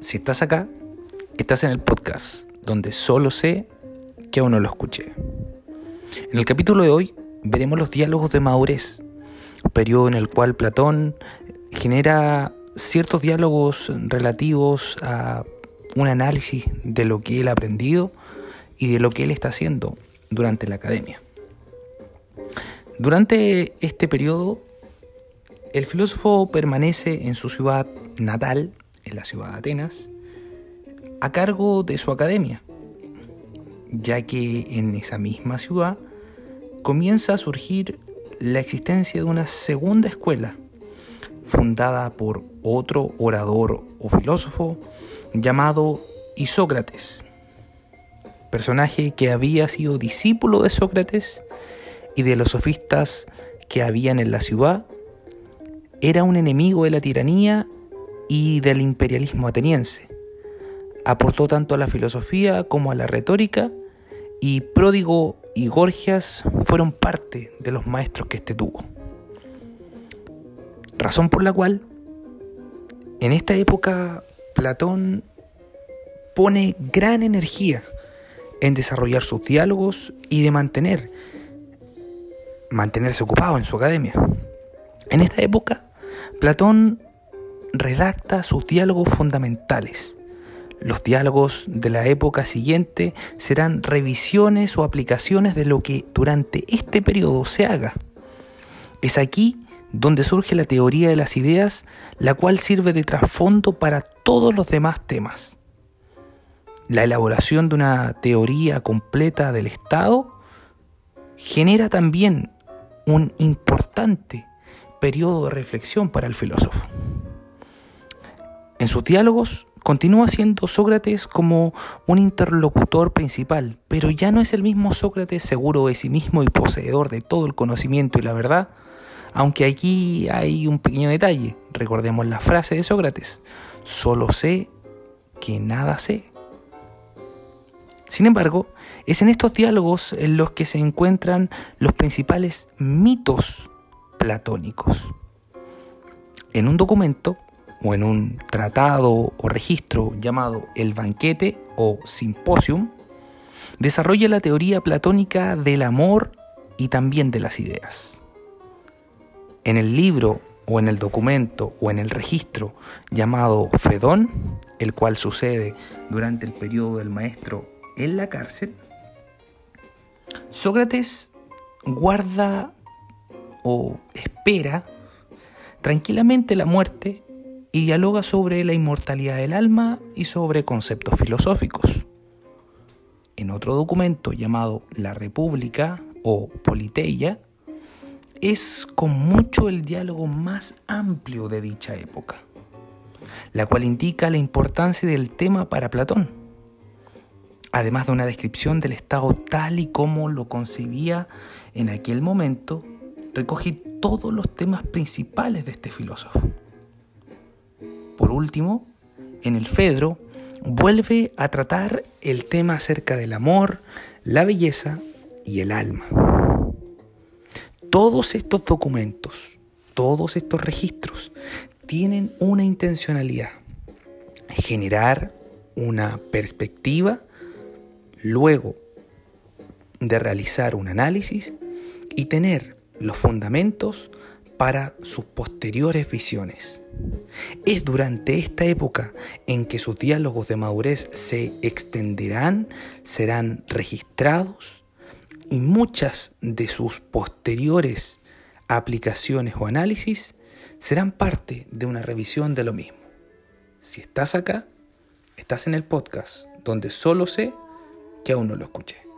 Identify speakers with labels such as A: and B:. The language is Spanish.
A: Si estás acá, estás en el podcast donde solo sé que aún no lo escuché. En el capítulo de hoy veremos los diálogos de madurez, periodo en el cual Platón genera ciertos diálogos relativos a un análisis de lo que él ha aprendido y de lo que él está haciendo durante la academia. Durante este periodo, el filósofo permanece en su ciudad natal, en la ciudad de Atenas, a cargo de su academia, ya que en esa misma ciudad comienza a surgir la existencia de una segunda escuela, fundada por otro orador o filósofo llamado Isócrates, personaje que había sido discípulo de Sócrates y de los sofistas que habían en la ciudad, era un enemigo de la tiranía y del imperialismo ateniense. Aportó tanto a la filosofía como a la retórica y Pródigo y Gorgias fueron parte de los maestros que éste tuvo. Razón por la cual en esta época Platón pone gran energía en desarrollar sus diálogos y de mantener mantenerse ocupado en su academia. En esta época, Platón redacta sus diálogos fundamentales. Los diálogos de la época siguiente serán revisiones o aplicaciones de lo que durante este periodo se haga. Es aquí donde surge la teoría de las ideas, la cual sirve de trasfondo para todos los demás temas. La elaboración de una teoría completa del Estado genera también un importante periodo de reflexión para el filósofo. En sus diálogos continúa siendo Sócrates como un interlocutor principal, pero ya no es el mismo Sócrates seguro de sí mismo y poseedor de todo el conocimiento y la verdad, aunque aquí hay un pequeño detalle. Recordemos la frase de Sócrates, solo sé que nada sé. Sin embargo, es en estos diálogos en los que se encuentran los principales mitos platónicos. En un documento o en un tratado o registro llamado el banquete o simposium, desarrolla la teoría platónica del amor y también de las ideas. En el libro o en el documento o en el registro llamado Fedón, el cual sucede durante el periodo del maestro en la cárcel, Sócrates guarda o espera tranquilamente la muerte y dialoga sobre la inmortalidad del alma y sobre conceptos filosóficos. En otro documento llamado La República o Politeia, es con mucho el diálogo más amplio de dicha época, la cual indica la importancia del tema para Platón, además de una descripción del Estado tal y como lo concebía en aquel momento, recoge todos los temas principales de este filósofo. Por último, en el Fedro vuelve a tratar el tema acerca del amor, la belleza y el alma. Todos estos documentos, todos estos registros tienen una intencionalidad, generar una perspectiva luego de realizar un análisis y tener los fundamentos para sus posteriores visiones. Es durante esta época en que sus diálogos de madurez se extenderán, serán registrados y muchas de sus posteriores aplicaciones o análisis serán parte de una revisión de lo mismo. Si estás acá, estás en el podcast donde solo sé que aún no lo escuché.